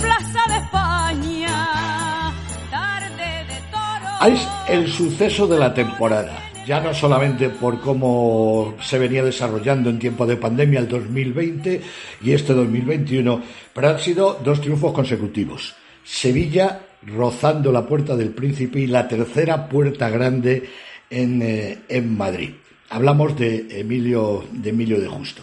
Plaza de España, tarde de. Es el suceso de la temporada ya no solamente por cómo se venía desarrollando en tiempo de pandemia el 2020 y este 2021, pero han sido dos triunfos consecutivos. Sevilla rozando la puerta del príncipe y la tercera puerta grande en, eh, en Madrid. Hablamos de Emilio, de Emilio de Justo.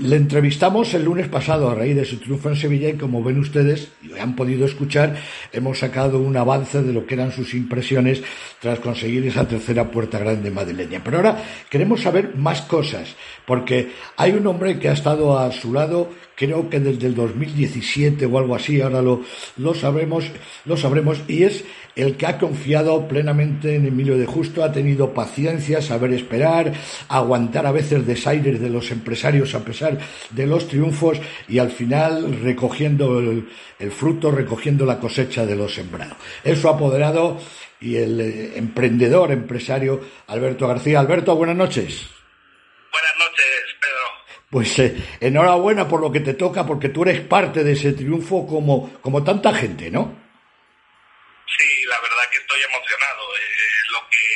Le entrevistamos el lunes pasado a raíz de su triunfo en Sevilla y como ven ustedes y han podido escuchar, hemos sacado un avance de lo que eran sus impresiones tras conseguir esa tercera puerta grande madrileña. Pero ahora queremos saber más cosas, porque hay un hombre que ha estado a su lado creo que desde el 2017 o algo así, ahora lo, lo sabremos, lo sabremos, y es el que ha confiado plenamente en Emilio de Justo, ha tenido paciencia, saber esperar, aguantar a veces desaires de los empresarios a pesar de los triunfos y al final recogiendo el, fruto, recogiendo la cosecha de los sembrados. Eso ha apoderado y el eh, emprendedor, empresario Alberto García. Alberto, buenas noches. Buenas noches, Pedro. Pues eh, enhorabuena por lo que te toca, porque tú eres parte de ese triunfo como, como tanta gente, ¿no? Sí, la verdad que estoy emocionado. Eh, lo, que,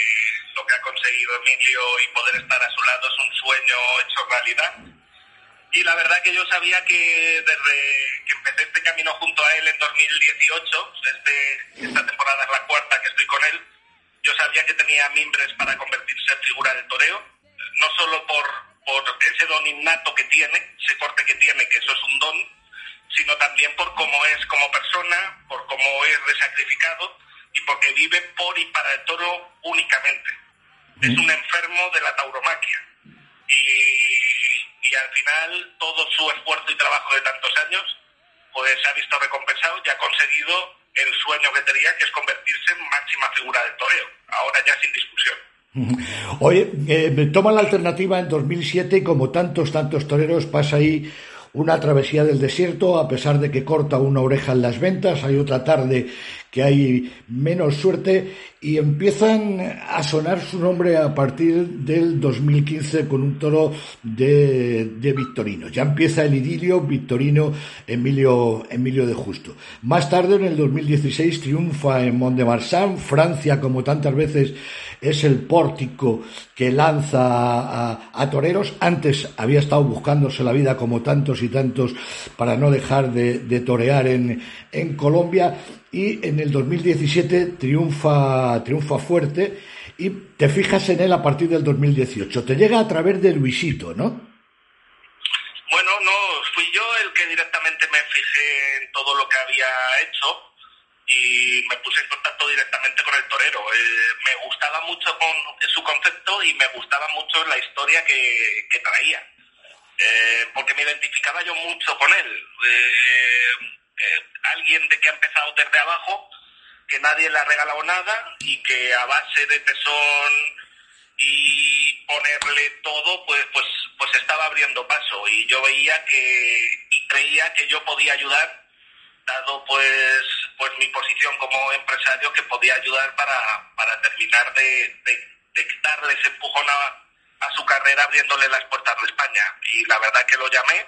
lo que ha conseguido Emilio y poder estar a su lado es un sueño hecho realidad. Y la verdad que yo sabía que desde que empecé este camino junto a él en 2018, este, esta temporada es la cuarta que estoy con él, yo sabía que tenía mimbres para convertirse en figura de toreo, no solo por, por ese don innato que tiene, ese corte que tiene, que eso es un don, sino también por cómo es como persona, por cómo es de sacrificado y porque vive por y para el toro únicamente. Es un enfermo de la tauromaquia. Y, y al final todo su esfuerzo y trabajo de tantos años pues se ha visto recompensado y ha conseguido el sueño que tenía, que es convertirse en máxima figura del toreo, ahora ya sin discusión. Oye, eh, toma la alternativa en 2007 y como tantos, tantos toreros pasa ahí una travesía del desierto, a pesar de que corta una oreja en las ventas, hay otra tarde que hay menos suerte y empiezan a sonar su nombre a partir del 2015 con un toro de, de Victorino. Ya empieza el idilio Victorino Emilio, Emilio de Justo. Más tarde, en el 2016, triunfa en Mont de Marsan, Francia, como tantas veces es el pórtico que lanza a, toreros. Antes había estado buscándose la vida como tantos y tantos para no dejar de, torear en, en, Colombia y en el 2017 triunfa, triunfa fuerte y te fijas en él a partir del 2018. Te llega a través de Luisito, ¿no? Bueno, no, fui yo el que directamente me fijé en todo lo que había hecho y me puse en contacto directamente con el torero. Eh, me gustaba mucho con su concepto y me gustaba mucho la historia que, traía, eh, porque me identificaba yo mucho con él. Eh, alguien de que ha empezado desde abajo, que nadie le ha regalado nada y que a base de tesón y ponerle todo, pues, pues, pues estaba abriendo paso y yo veía que y creía que yo podía ayudar dado pues pues mi posición como empresario que podía ayudar para, para terminar de, de, darle ese empujón a, su carrera abriéndole las puertas de España. Y la verdad que lo llamé,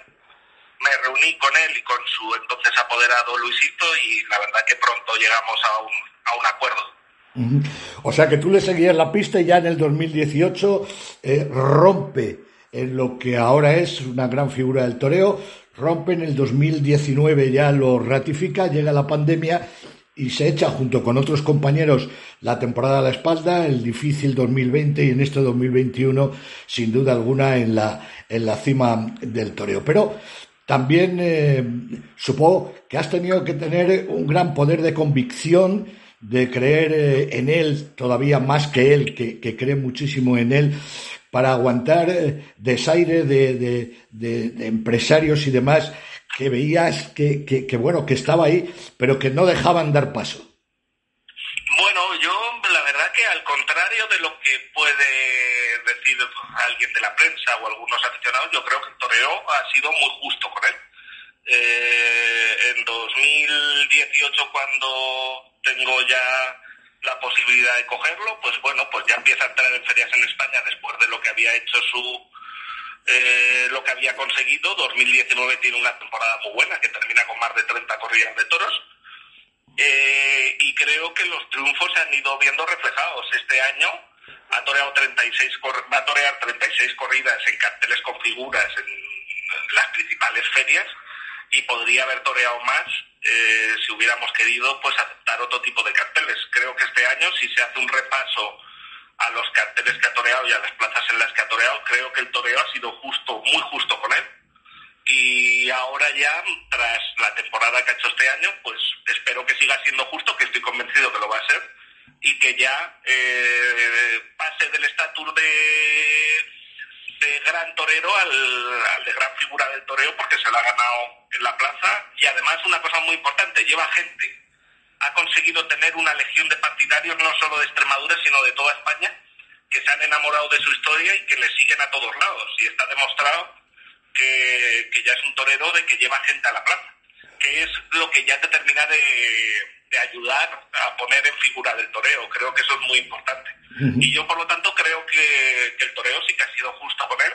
me reuní con él y con su entonces apoderado Luisito y la verdad que pronto llegamos a un, a un acuerdo. O sea que tú le seguías la pista y ya en el 2018 eh, rompe en lo que ahora es una gran figura del toreo, rompe en el 2019, ya lo ratifica, llega la pandemia y se echa junto con otros compañeros la temporada a la espalda, el difícil 2020 y en este 2021 sin duda alguna en la, en la cima del toreo. Pero también eh, supongo que has tenido que tener un gran poder de convicción, de creer eh, en él todavía más que él, que, que cree muchísimo en él, para aguantar eh, desaire de, de, empresarios y demás que veías que, que, bueno, que estaba ahí, pero que no dejaban dar paso. Bueno, yo la verdad que al contrario de lo que puede decir alguien de la prensa o algunos aficionados, yo creo que toreo ha sido muy justo con él. Eh, en 2018, cuando tengo ya la posibilidad de cogerlo, pues bueno, pues ya empieza a entrar en ferias en España después de lo que había hecho su eh, lo que había conseguido. 2019 tiene una temporada muy buena, que termina con más de 30 corridas de toros. Eh, y creo que los triunfos se han ido viendo reflejados. Este año ha toreado 36, va a torear 36 corridas en carteles con figuras en las principales ferias y podría haber toreado más eh, si hubiéramos querido pues aceptar otro tipo de carteles. Creo que este año, si se hace un repaso a los carteles que ha toreado y a las plazas en las que ha toreado, creo que el toreo ha sido justo, muy justo con él. Y ahora ya, tras la temporada que ha hecho este año, pues espero que siga siendo justo, que estoy convencido que lo va a ser, y que ya eh, pase del estatus de, de gran torero al, de gran figura del toreo, porque se lo ha ganado en la plaza. Y además, una cosa muy importante, lleva gente ha conseguido tener una legión de partidarios no solo de Extremadura, sino de toda España, que se han enamorado de su historia y que le siguen a todos lados. Y está demostrado que, ya es un torero de que lleva gente a la plaza, que es lo que ya te termina de, ayudar a poner en figura del toreo. Creo que eso es muy importante. Y yo, por lo tanto, creo que, el toreo sí que ha sido justo con él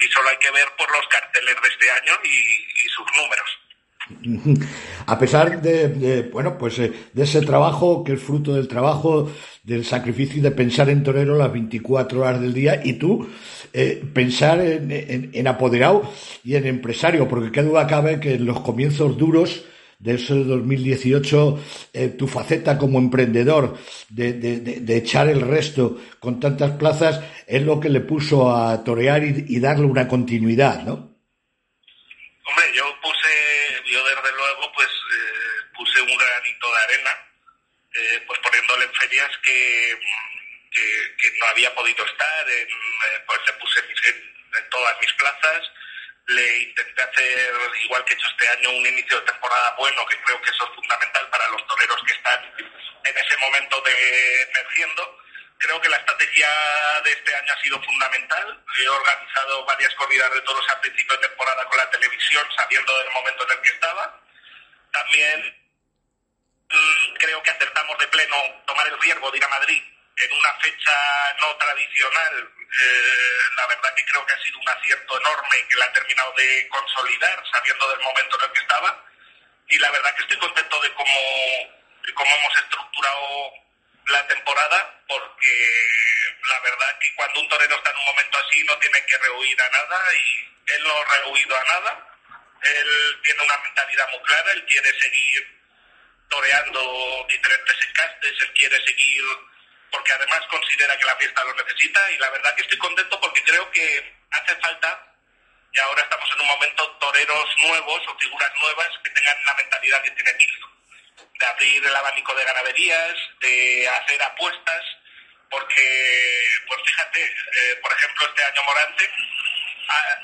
y solo hay que ver por los carteles de este año y sus números. A pesar de, bueno, pues eh, de ese trabajo que es fruto del trabajo, del sacrificio de pensar en torero las 24 horas del día y tú eh, pensar en, apoderado y en empresario, porque qué duda cabe que en los comienzos duros de ese 2018, eh, tu faceta como emprendedor de, echar el resto con tantas plazas es lo que le puso a torear y, y darle una continuidad, ¿no? Hombre, yo un granito de arena, eh, pues poniéndole en ferias que, que, no había podido estar, en, eh, pues le puse en, todas mis plazas, le intenté hacer, igual que he hecho este año, un inicio de temporada bueno, que creo que eso es fundamental para los toreros que están en ese momento de emergiendo. Creo que la estrategia de este año ha sido fundamental. He organizado varias corridas de toros a principio de temporada con la televisión, sabiendo del momento en el que estaba. También Mm, creo que acertamos de pleno tomar el riesgo de ir a Madrid en una fecha no tradicional. Eh, la verdad que creo que ha sido un acierto enorme que la ha terminado de consolidar sabiendo del momento en el que estaba. Y la verdad que estoy contento de cómo, de cómo hemos estructurado la temporada porque la verdad que cuando un torero está en un momento así no tiene que rehuir a nada y él no ha rehuido a nada. Él tiene una mentalidad muy clara, él quiere seguir toreando diferentes encastes, él quiere seguir porque además considera que la fiesta lo necesita y la verdad que estoy contento porque creo que hace falta y ahora estamos en un momento toreros nuevos o figuras nuevas que tengan la mentalidad que tiene Milton, de abrir el abanico de ganaderías, de hacer apuestas, porque, pues fíjate, eh, por ejemplo, este año Morante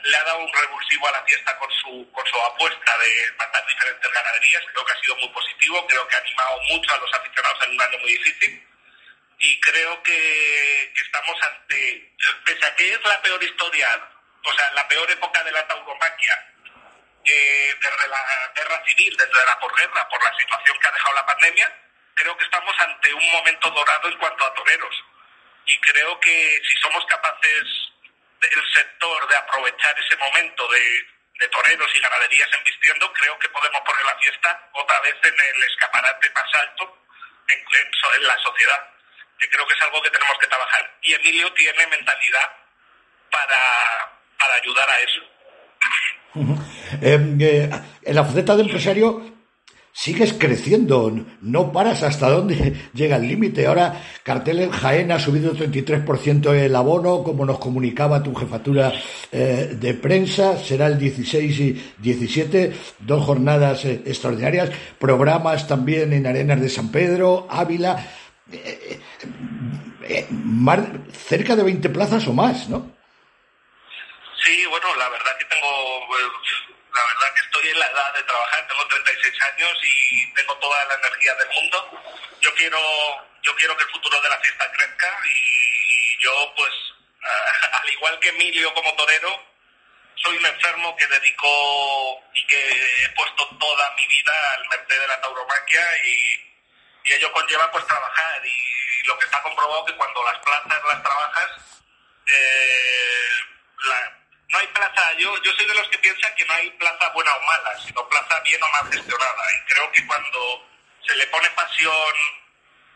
le ha dado un revulsivo a la fiesta con su, con su apuesta de matar diferentes ganaderías. Creo que ha sido muy positivo, creo que ha animado mucho a los aficionados en un año muy difícil. Y creo que, estamos ante, pese a que es la peor historia, o sea, la peor época de la tauromaquia, eh, desde la guerra civil, desde la posguerra, por la situación que ha dejado la pandemia, creo que estamos ante un momento dorado en cuanto a toreros. Y creo que si somos capaces el sector de aprovechar ese momento de, toreros y ganaderías embistiendo, creo que podemos poner la fiesta otra vez en el escaparate más alto en, la sociedad, que creo que es algo que tenemos que trabajar. Y Emilio tiene mentalidad para, para ayudar a eso. Em, eh, en la faceta de empresario sigues creciendo, no paras hasta dónde llega el límite. Ahora Cartel Jaén ha subido 33% el abono, como nos comunicaba tu jefatura eh, de prensa, será el 16 y 17, dos jornadas eh, extraordinarias, programas también en Arenas de San Pedro, Ávila, eh, cerca de 20 plazas o más, ¿no? Sí, bueno, la verdad que tengo la verdad que estoy en la edad de trabajar, tengo 36 años y tengo toda la energía del mundo. Yo quiero, yo quiero que el futuro de la fiesta crezca y yo, pues, al igual que Emilio como torero, soy un enfermo que dedico y que he puesto toda mi vida al merced de la tauromaquia y, ello conlleva pues trabajar y lo que está comprobado que cuando las plantas las trabajas, eh, yo, yo soy de los que piensan que no hay plaza buena o mala, sino plaza bien o mal gestionada. Y creo que cuando se le pone pasión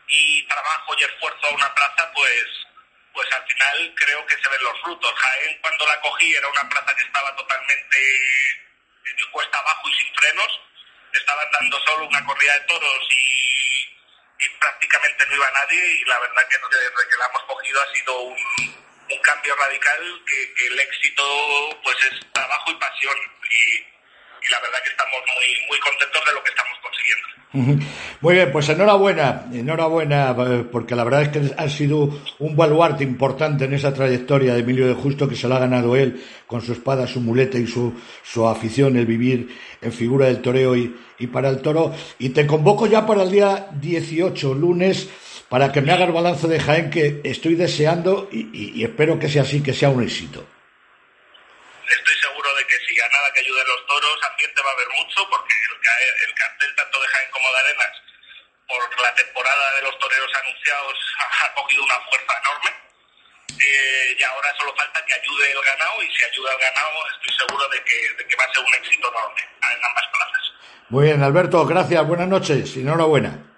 y trabajo y esfuerzo a una plaza, pues, pues al final creo que se ven los frutos. Jaén cuando la cogí era una plaza que estaba totalmente de cuesta abajo y sin frenos. Estaban dando solo una corrida de toros y, y prácticamente no iba nadie y la verdad que desde que la hemos cogido ha sido un, un cambio radical que, el éxito pues es trabajo y pasión y, y, la verdad que estamos muy muy contentos de lo que estamos consiguiendo. Muy bien, pues enhorabuena, enhorabuena, eh, porque la verdad es que ha sido un baluarte importante en esa trayectoria de Emilio de Justo que se lo ha ganado él con su espada, su muleta y su, su afición, el vivir en figura del toreo y, y para el toro. Y te convoco ya para el día 18, lunes, para que me haga el balance de Jaén que estoy deseando y, y, y, espero que sea así, que sea un éxito. Estoy seguro de que si nada que ayude a los toros, ambiente va a haber mucho, porque el, el cartel tanto de Jaén como de Arenas, por la temporada de los toreros anunciados, ha, ha cogido una fuerza enorme. Eh, y ahora solo falta que ayude el ganado, y si ayuda el ganado, estoy seguro de que, de que va a ser un éxito enorme en ambas plazas. Muy bien, Alberto, gracias, buenas noches y enhorabuena.